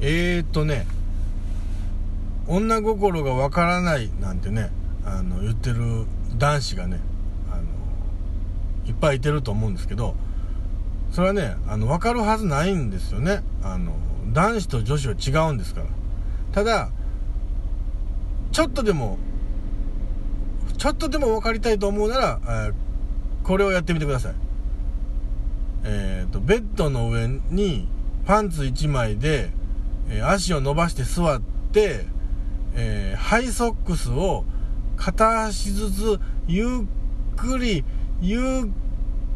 えーっとね女心がわからないなんてねあの言ってる男子がねあのいっぱいいてると思うんですけどそれはねあの分かるはずないんですよね。あの男子と女子は違うんですから。ただちょっとでもちょっとでも分かりたいと思うなら、えーこれをやってみてください。えっ、とベッドの上にパンツ1枚で、え足を伸ばして座って、えーハイソックスを片足ずつゆっくりゆっ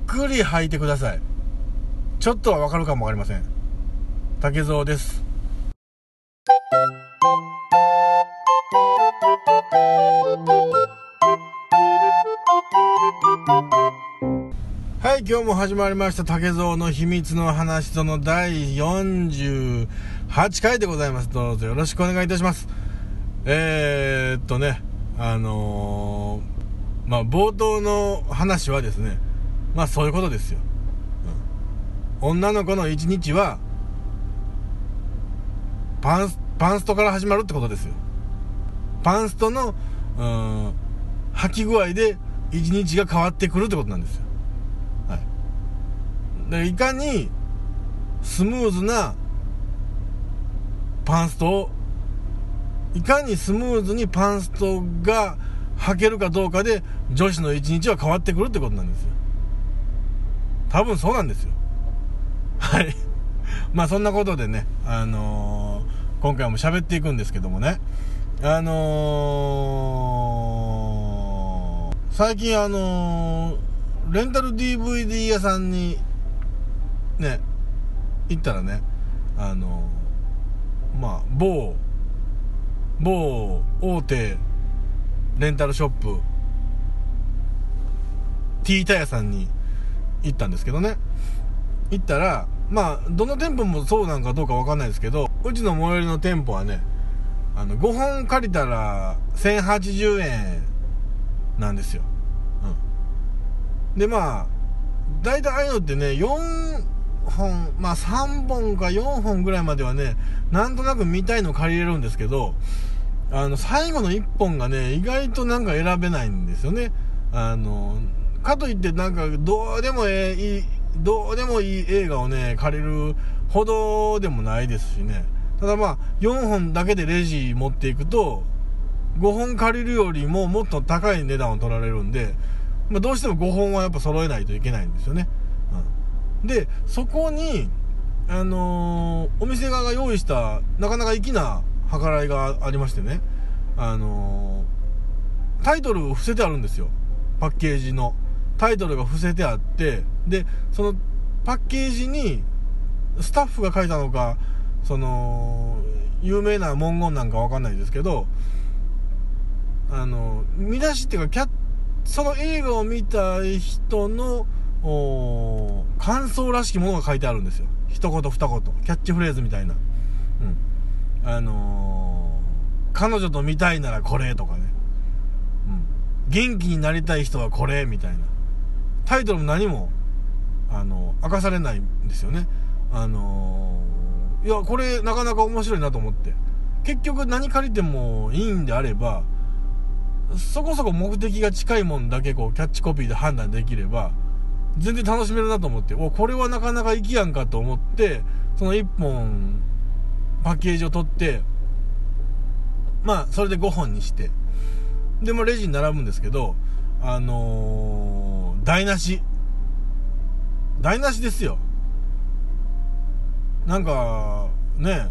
くり履いてください。ちょっとはわかるかもわかりません。竹蔵です。はい今日も始まりました。竹蔵の秘密の話その第8回でございます。どうぞよろしくお願いいたします。えー、っとねあのーまあ冒頭の話はですねまあそういうことですよ、うん。女の子の一日はパンスパンストから始まるってことですよ。パンストのうん履き具合で一日が変わってくるってことなんですよ。はい。でいかにスムーズなパンストをいかにスムーズにパンストが履けるかどうかで女子の一日は変わってくるってことなんですよ。多分そうなんですよ。はい。まあそんなことでねあのー今回も喋っていくんですけどもね。あのー最近あのーレンタル DVD 屋さんにね行ったらねあのまあ某某大手レンタルショップ T タヤさんに行ったんですけどね。行ったらまあどの店舗もそうなんかどうかわかんないですけどうちの最寄りの店舗はねあの5本借りたら1080円なんですよ、うん、でまあ大体ああいうのってね4本まあ3本か4本ぐらいまではねなんとなく見たいの借りれるんですけどあの最後の1本がね意外となんか選べないんですよね。あのかといってなんかどうでもええいいどうでもいい映画をね借りるほどでもないですしね。ただまあ4本だけでレジ持っていくと5本借りるよりももっと高い値段を取られるんで、まあ、どうしても5本はやっぱ揃えないといけないんですよね、でそこにあのーお店側が用意したなかなか粋な計らいがありましてね。あのータイトルを伏せてあるんですよ。パッケージの。タイトルが伏せてあってでそのパッケージにスタッフが書いたのかその有名な文言なんかわかんないですけどあの見出しっていうかその映画を見た人のお感想らしきものが書いてあるんですよ。一言二言。キャッチフレーズみたいな。うん。あのー彼女と見たいならこれとかね、うん、元気になりたい人はこれみたいな。タイトルも何もあの明かされないんですよね。あのーいやこれなかなか面白いなと思って。結局何借りてもいいんであればそこそこ目的が近いもんだけこうキャッチコピーで判断できれば全然楽しめるなと思って。おこれはなかなか粋やんかと思ってその1本パッケージを取ってまあそれで5本にして。でもレジに並ぶんですけどあのー台無し。台無しですよ。なんかね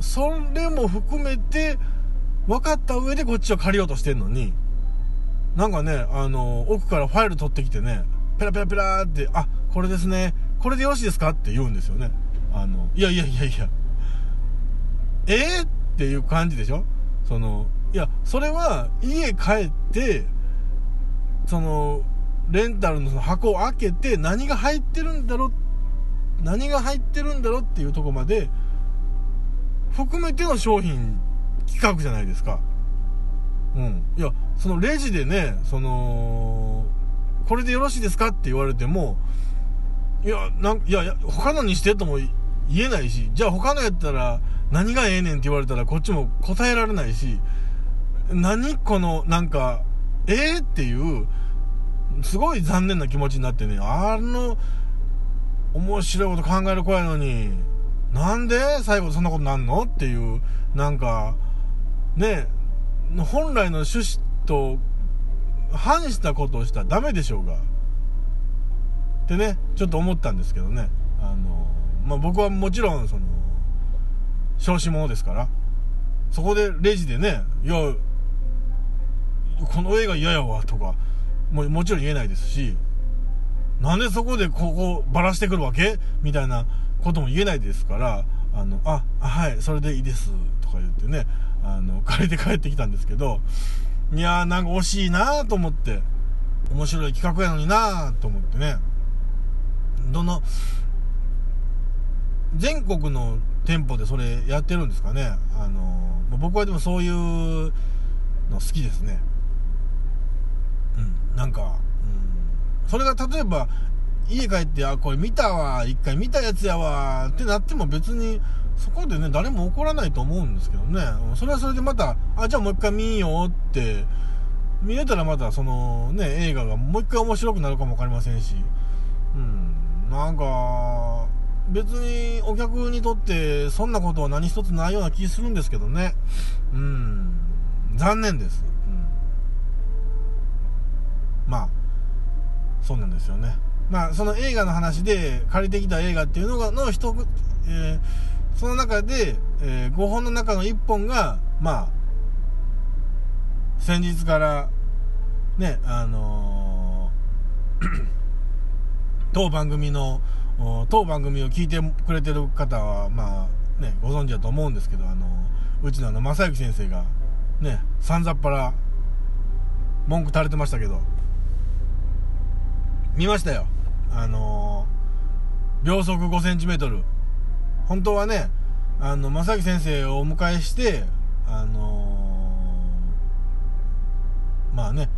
それも含めて分かった上でこっちを借りようとしてんのに。なんかねあの奥からファイル取ってきてねペラペラペラってあこれですね。これでよろしいですかって言うんですよね。あのいやいやいやいや。えー、っていう感じでしょ？そのいやそれは家帰ってそのレンタルのその箱を開けて何が入ってるんだろう何が入ってるんだろうっていうとこまで含めての商品企画じゃないですか。うん。いやそのレジでねそのこれでよろしいですか？って言われてもいやなんいや他のにしてとも言えないし、じゃあ他のやったら何がええねんって言われたらこっちも答えられないし、何このなんか、ええー、っていう、すごい残念な気持ちになってね、あの、面白いこと考える子やのに、なんで最後そんなことなんの？っていう、なんか、ね、本来の趣旨と反したことをしたらダメでしょうが。ってね、ちょっと思ったんですけどね。あの、まあ、僕はもちろん、その、少子者ですから、そこでレジでね、いや、この映画嫌やわとか、ももちろん言えないですし、なんでそこでここばらしてくるわけ？みたいなことも言えないですから、あの、あ、はい、それでいいです、とか言ってね、あの、借りて帰ってきたんですけど、いやーなんか惜しいなと思って、面白い企画やのになと思ってね、どの、全国の店舗でそれやってるんですかね。あの、僕はでもそういうの好きですね。うん、なんか、うん、それが例えば、家帰って、あ、これ見たわ、一回見たやつやわ、ってなっても別に、そこでね、誰も怒らないと思うんですけどね。それはそれでまた、あ、じゃあもう一回見ようって、見れたらまたそのね、映画がもう一回面白くなるかもわかりませんし、うん、なんか、別にお客にとってそんなことは何一つないような気するんですけどね。うん、残念です。うんまあ、そうなんですよね。まあ、その映画の話で借りてきた映画っていうのが、の一、えー、その中で、えー、5本の中の1本が、まあ、先日から、ね、あのー、当番組の、当番組を聞いてくれてる方は、まあ、ね、ご存知だと思うんですけど、あの、うちのあの、正幸先生が、ね、さんざっぱら、文句垂れてましたけど、見ましたよ。あのー、秒速5センチメートル。本当はね、あの、正木先生をお迎えして、あのー、まあね、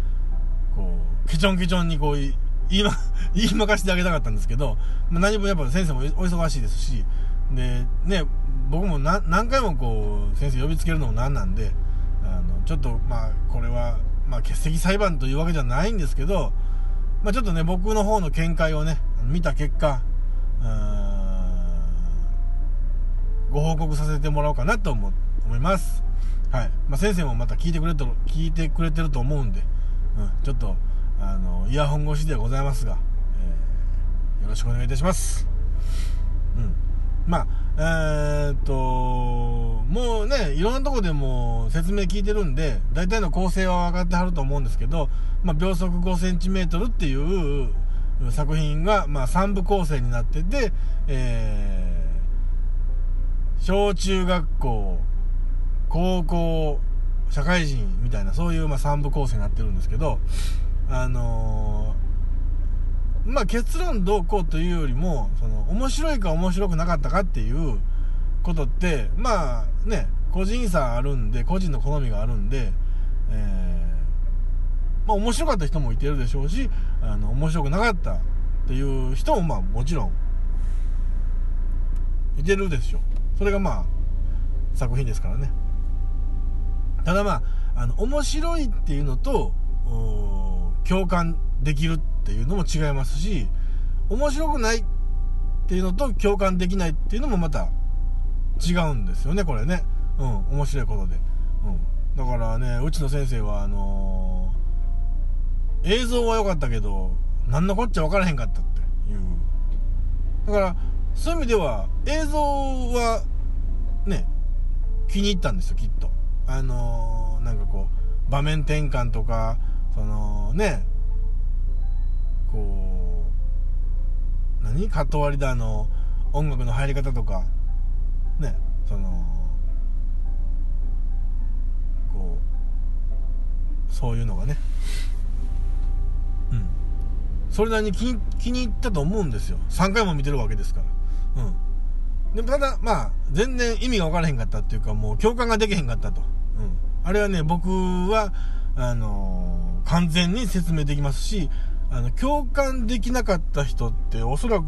こう、ケチョンケチョンにこう、言いま、言いまかしてあげたかったんですけど、まあ、何もやっぱ先生もお忙しいですし、で、ね、僕も何回もこう、先生呼びつけるのもなんなんで、あの、ちょっと、まあ、これは、まあ、欠席裁判というわけじゃないんですけど、まあ、ちょっとね、僕の方の見解をね、見た結果、ご報告させてもらおうかなと思思います。はい。まあ、先生もまた聞いてくれてる、聞いてくれてると思うんで、うん、ちょっと、あの、イヤホン越しではございますが、えー、よろしくお願いいたします。うん。まあ、えー、っと、もうね、いろんなとこでも説明聞いてるんで、大体の構成は分かってはると思うんですけど、まあ、秒速5センチメートルっていう作品が、まあ、3部構成になってて、えー、小中学校、高校、社会人みたいな、そういう、ま、3部構成になってるんですけど、あのーまあ結論どうこうというよりも、その、面白いか面白くなかったかっていうことって、まあね、個人差あるんで、個人の好みがあるんで、えー、まあ面白かった人もいてるでしょうし、あの、面白くなかったっていう人もまあもちろん、いてるでしょう。それがまあ、作品ですからね。ただまあ、あの、面白いっていうのと、共感できるっていうのも違いますし、面白くないっていうのと共感できないっていうのもまた違うんですよね、これね。うん、面白いことで。うん。だからね、うちの先生は、あのー、映像は良かったけど、何のこっちゃ分からへんかったっていう。だから、そういう意味では、映像は、ね、気に入ったんですよ、きっと。あのー、なんかこう、場面転換とか、そのね、こう、何カット割りだの、音楽の入り方とか、ね、その、こう、そういうのがね、うん。それなりに気気に入ったと思うんですよ。3回も見てるわけですから。うん。でもただ、まあ、全然意味が分からへんかったっていうか、もう共感ができへんかったと。あれはね、僕は、あのー、完全に説明できますし、あの、共感できなかった人っておそらく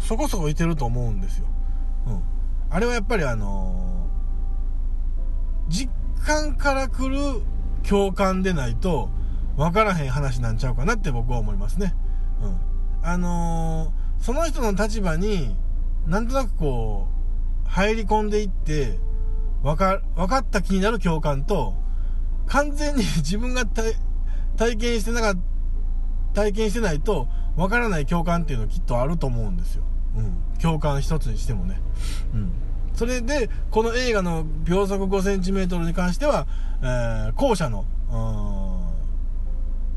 そこそこいてると思うんですよ。うん。あれはやっぱりあのー、実感から来る共感でないと分からへん話なんちゃうかなって僕は思いますね。うん。あのー、その人の立場になんとなくこう、入り込んでいって、分か、分かった気になる共感と、完全に 自分が体験してなかっ、体験してないと分からない共感っていうのはきっとあると思うんですよ。うん。共感一つにしてもね。うん。それで、この映画の秒速5センチメートルに関しては、えー、後者の、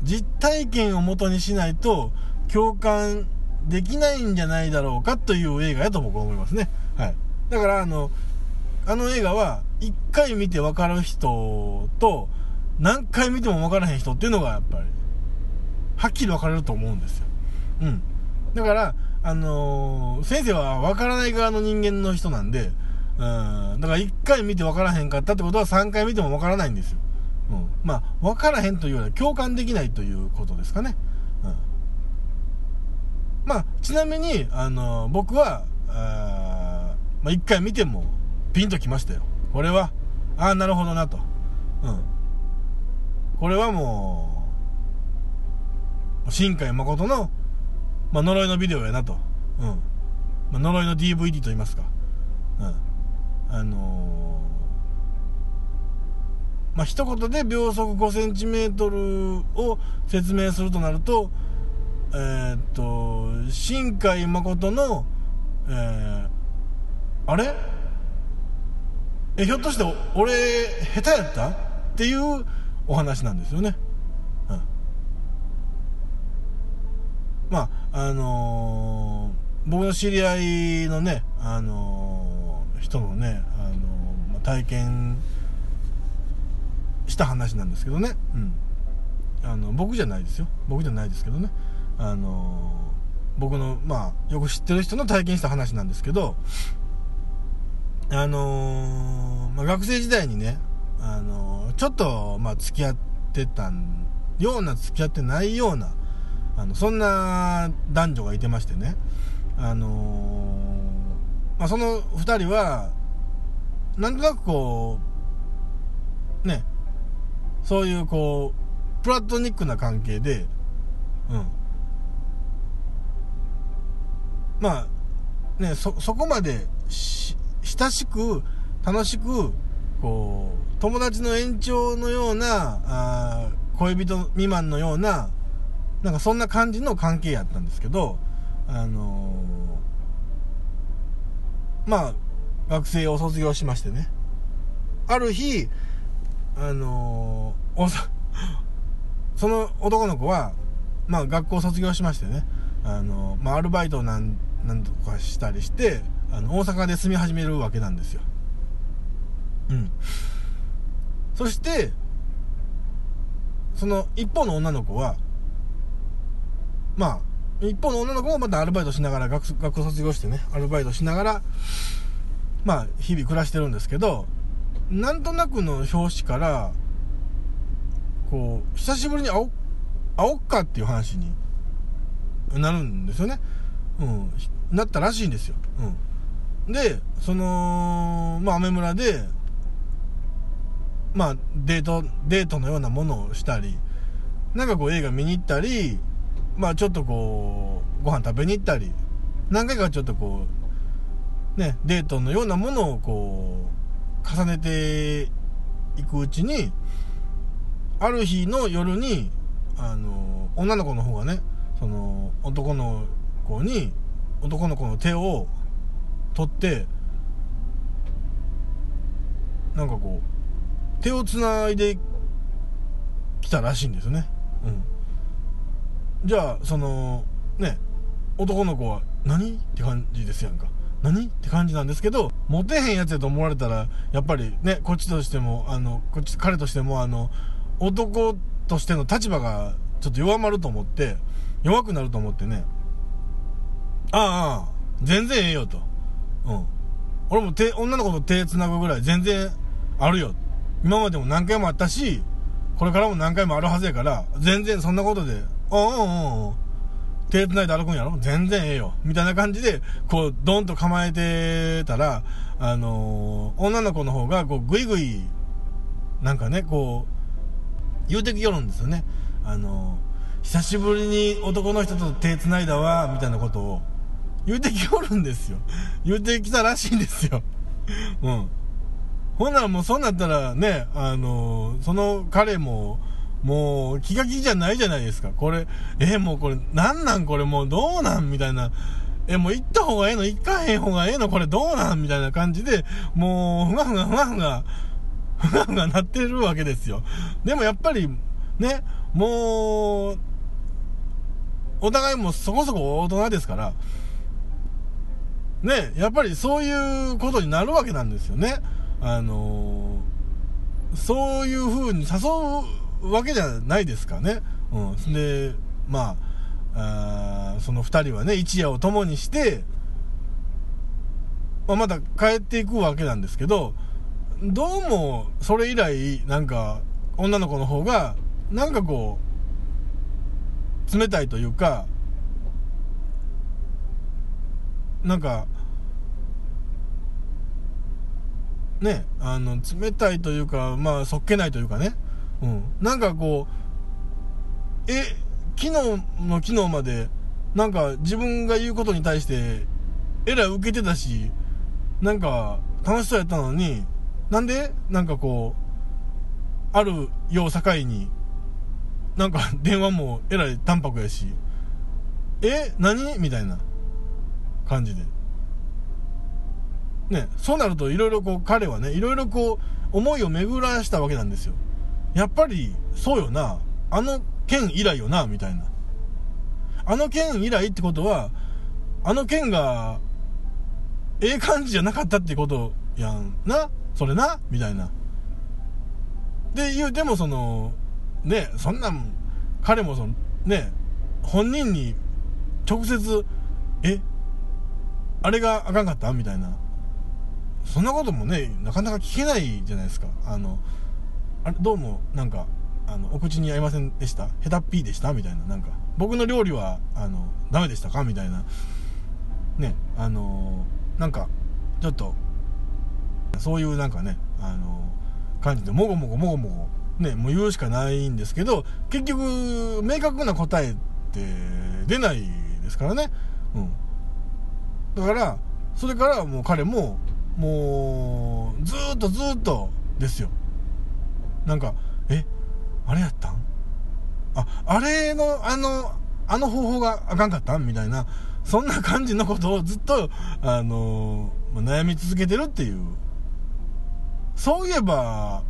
実体験をもとにしないと共感できないんじゃないだろうかという映画やと僕は思いますね。はい。だから、あの、あの映画は、一回見て分かる人と、何回見ても分からへん人っていうのが、やっぱり、はっきり分かれると思うんですよ。うん。だから、あのー、先生は分からない側の人間の人なんで、うん、だから一回見て分からへんかったってことは3回見ても分からないんですよ。うん。まあ、分からへんというよりは共感できないということですかね。うん。まあ、ちなみに、あの、僕は、あまあ、一回見ても、ピンときましたよ。これは、ああ、なるほどなと。うん。これはもう、新海誠の、まあ、呪いのビデオやなと。うん。まあ、呪いの DVD と言いますか。うん。あのー、まあ、一言で秒速5センチメートルを説明するとなると、えー、っと、新海誠の、えー、あれ？え、ひょっとして俺、下手やった？っていうお話なんですよね。うん。まあ、あのー、僕の知り合いのね、あのー、人のね、あのー、体験した話なんですけどね。うん。あの、僕じゃないですよ。僕じゃないですけどね。あの僕の、まあ、よく知ってる人の体験した話なんですけど、あのまあ、学生時代にね、あのちょっと、まあ、付き合ってたような、付き合ってないような、あの、そんな男女がいてましてね、あのまあ、その二人は、なんとなくこう、ね、そういうこう、プラトニックな関係で、うん。まあ、ね、そ、そこまでし親しく、楽しく、こう、友達の延長のような、あ恋人未満のような、なんかそんな感じの関係やったんですけど、あのー、まあ、学生を卒業しましてね。ある日、あのー、その男の子は、まあ学校を卒業しましてね、あの、まあアルバイトなんなんとかしたりしてあの大阪で住み始めるわけなんですようんそしてその一方の女の子はまあ一方の女の子もまたアルバイトしながら学学校卒業してねアルバイトしながらまあ日々暮らしてるんですけどなんとなくの表紙からこう久しぶりに会お会おっかっていう話になるんですよねうんなったらしいんですよ。うん。で、その、まあ、アメ村で、まあ、デート、デートのようなものをしたり、なんかこう映画見に行ったり、まあちょっとこう、ご飯食べに行ったり、何回かちょっとこう、ね、デートのようなものをこう、重ねていくうちに、ある日の夜に、あの、女の子の方がね、その、男の子に、男の子の手を取ってなんかこう手をつないできたらしいんですよね。うん。じゃあそのね男の子は何って感じですやんか。何って感じなんですけどモテへんやつやと思われたらやっぱりねこっちとしてもあのこっち彼としてもあの男としての立場がちょっと弱まると思って弱くなると思ってねああ、全然ええよと。うん。俺も手、女の子と手繋ぐぐらい全然あるよ。今までも何回もあったし、これからも何回もあるはずやから、全然そんなことで、うんうんうん。っ手繋いで歩くんやろ？全然ええよ。みたいな感じで、こう、ドンと構えてたら、あのー、女の子の方が、こう、ぐいぐい、なんかね、こう、言うてきよるんですよね。あのー、久しぶりに男の人と手繋いだわ、みたいなことを、言うてきよるんですよ。言うてきたらしいんですよ。うん。ほんならもうそうなったらね、あのー、その彼も、もう気が気じゃないじゃないですか。これ、えー、もうこれ、なんなんこれもうどうなんみたいな。え、もう行った方がええの？行かへん方がええの？これどうなんみたいな感じで、もう、ふがふがふがふが、ふがふがなってるわけですよ。でもやっぱり、ね、もう、お互いもそこそこ大人ですから、ね、やっぱりそういうことになるわけなんですよね。あのー、そういう風に誘うわけじゃないですかね。うん。で、まあ、あその二人はね、一夜を共にして、まあ、また帰っていくわけなんですけど、どうも、それ以来、なんか、女の子の方が、なんかこう、冷たいというか、なんか、ね、あの、冷たいというか、まあ、そっけないというかね、うん。なんかこう、え、昨日の昨日まで、なんか自分が言うことに対して、えらい受けてたし、なんか楽しそうやったのに、なんで？なんかこう、あるよう境に、なんか 電話もえらい淡白やし、え？何？みたいな感じで。ね、そうなるといろいろこう彼はね、いろいろこう思いを巡らしたわけなんですよ。やっぱり、そうよな。あの件以来よな、みたいな。あの件以来ってことは、あの件が、ええ感じじゃなかったってことやんな、それな、みたいな。で、言うてもその、ね、そんなん、彼もその、ね、本人に直接、え、あれがあかんかった？みたいな。そんなこともね、なかなか聞けないじゃないですか。あの、あれ、どうも、なんか、あの、お口に合いませんでした？下手っぴーでした？みたいな、なんか、僕の料理は、あの、ダメでしたか？みたいな。ね、あの、なんか、ちょっと、そういうなんかね、あの、感じで、もごもごもごもご、ね、もう言うしかないんですけど、結局、明確な答えって出ないですからね。うん。だから、それからもう彼も、もう、ずっとずっとですよ。なんか、え、あれやったん？あ、あれの、あの、あの方法があかんかったん？みたいな、そんな感じのことをずっと、あの悩み続けてるっていう。そういえば、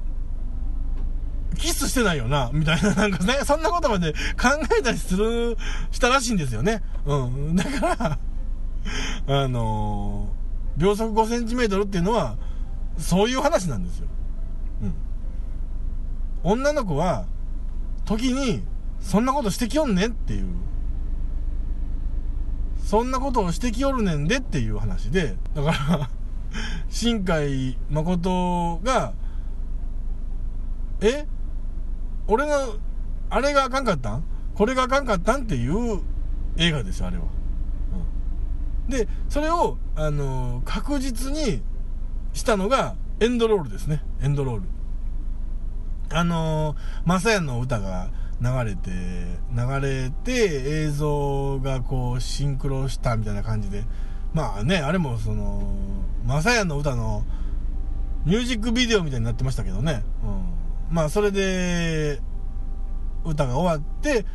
キスしてないよな、みたいな、なんかね、そんなことまで考えたりする、したらしいんですよね。うん。だから、あの秒速5センチメートルっていうのは、そういう話なんですよ。うん。女の子は、時に、そんなことしてきよんねんっていう。そんなことをしてきよるねんでっていう話で、だから新海誠が、え？俺の、あれがあかんかったん？これがあかんかったん？っていう映画ですよ、あれは。で、それを、あのー、確実にしたのが、エンドロールですね。エンドロール。あのー、マサヤの歌が流れて、流れて、映像がこう、シンクロしたみたいな感じで、まあね、あれもその、マサヤの歌のミュージックビデオみたいになってましたけどね。うん。まあ、それで、歌が終わって、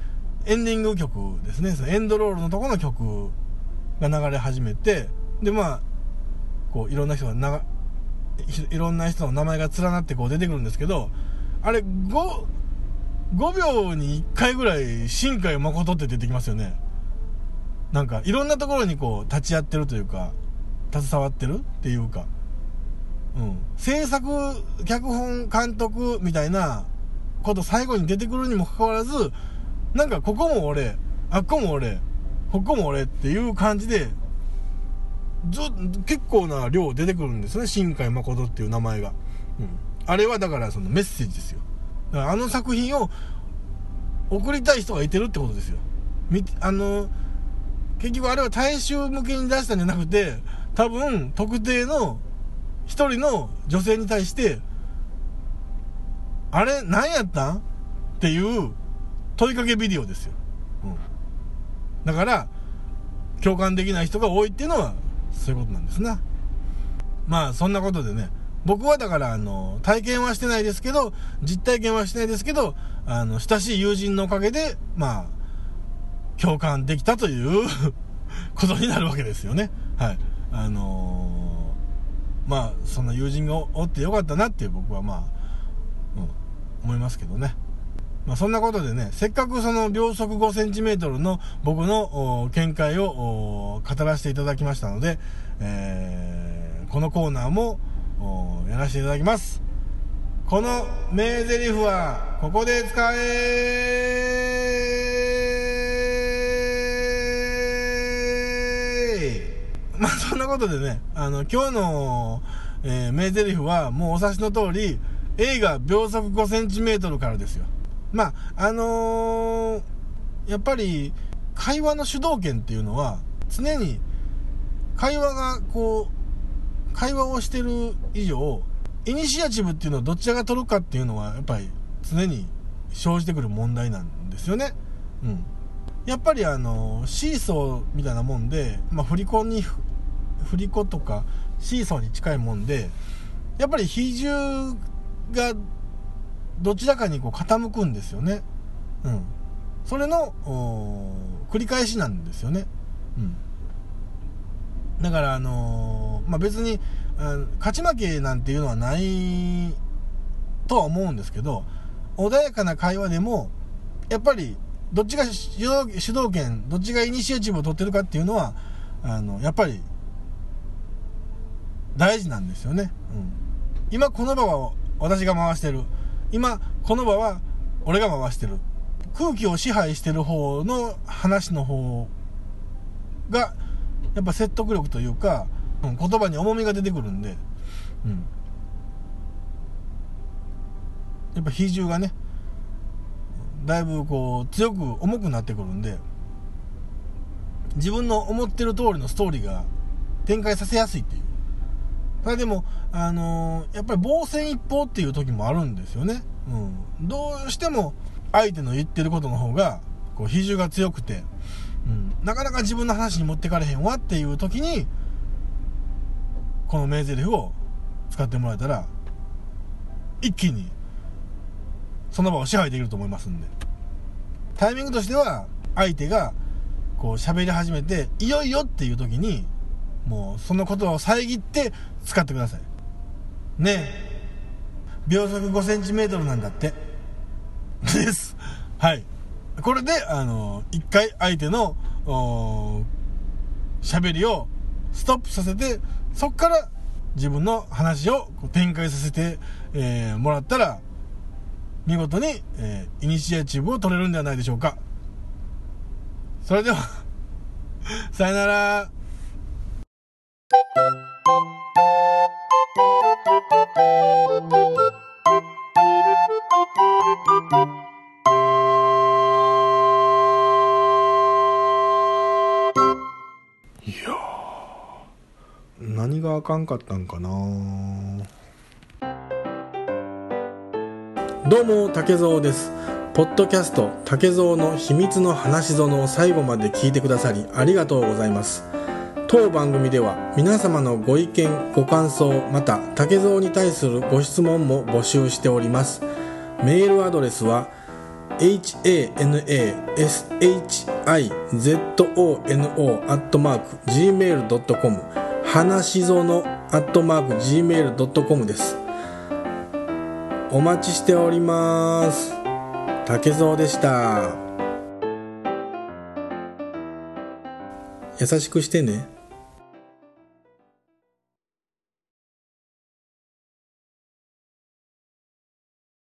エンディング曲ですね。そのエンドロールのとこの曲が流れ始めて、で、まあ、こう、いろんな人が、いろんな人の名前が連なってこう出てくるんですけど、あれ、5、5秒に1回ぐらい、新海誠って出てきますよね。なんか、いろんなところにこう、立ち会ってるというか、携わってるっていうか、うん。制作、脚本、監督みたいなこと最後に出てくるにもかかわらず、なんかここも俺、あっこも俺、ここも俺っていう感じで、ず結構な量出てくるんですね、新海誠っていう名前が。うん。あれはだからそのメッセージですよ。だからあの作品を送りたい人がいてるってことですよ。み、あの、結局あれは大衆向けに出したんじゃなくて、多分特定の一人の女性に対して、あれ何やったん？っていう問いかけビデオですよ。だから、共感できない人が多いっていうのは、そういうことなんですな。まあ、そんなことでね、僕はだから、あの、体験はしてないですけど、実体験はしてないですけど、あの、親しい友人のおかげで、まあ、共感できたという ことになるわけですよね。はい。あのー、まあ、そんな友人がおってよかったなっていう僕はまあ、うん、思いますけどね。まあ、そんなことでね、せっかくその秒速5センチメートルの僕の見解を語らせていただきましたので、えー、このコーナーもやらせていただきます。この名台詞はここで使え まあそんなことでね、あの、今日の、えー、名台詞はもうお察しの通り、映画秒速5センチメートルからですよ。まあ、あのー、やっぱり会話の主導権っていうのは常に会話がこう会話をしてる以上、イニシアチブっていうのはどちらが取るかっていうのは、やっぱり常に生じてくる問題なんですよね。うん。やっぱりあの、シーソーみたいなもんで、まあ、振り子に、振り子とかシーソーに近いもんで、やっぱり比重がどちらかにこう傾くんですよね。うん。それの、繰り返しなんですよね。うん。だからあのー、まあ、別に、勝ち負けなんていうのはないとは思うんですけど、穏やかな会話でも、やっぱり、どっちが主導主導権、どっちがイニシアチブを取ってるかっていうのは、あの、やっぱり、大事なんですよね。うん。今この場は私が回してる。今この場は俺が回してる。空気を支配してる方の話の方が、やっぱ説得力というか、言葉に重みが出てくるんで、うん。やっぱ比重がね、だいぶこう、強く重くなってくるんで、自分の思ってる通りのストーリーが展開させやすいっていう。ただでも、あのー、やっぱり防戦一方っていう時もあるんですよね。うん。どうしても相手の言ってることの方が、こう、比重が強くて、うん、なかなか自分の話に持ってかれへんわっていう時に、この名台詞を使ってもらえたら、一気に、その場を支配できると思いますんで。タイミングとしては、相手が、こう喋り始めて、いよいよっていう時に、もうその言葉を遮って使ってください。ねえ。秒速5センチメートルなんだって。です。はい。これで、あの、一回相手の、喋りをストップさせて、そっから自分の話を展開させて、えー、もらったら、見事に、えー、イニシアチブを取れるんではないでしょうか。それではさよなら。何があかんかったんかな。どうも竹蔵です。ポッドキャスト竹蔵の秘密の話園を最後まで聞いてくださりありがとうございます。当番組では皆様のご意見ご感想また竹蔵に対するご質問も募集しております。メールアドレスは hanashizono.gmail.com 話しぞのアットマーク Gmail.com です。お待ちしております。竹蔵でした。優しくしてね。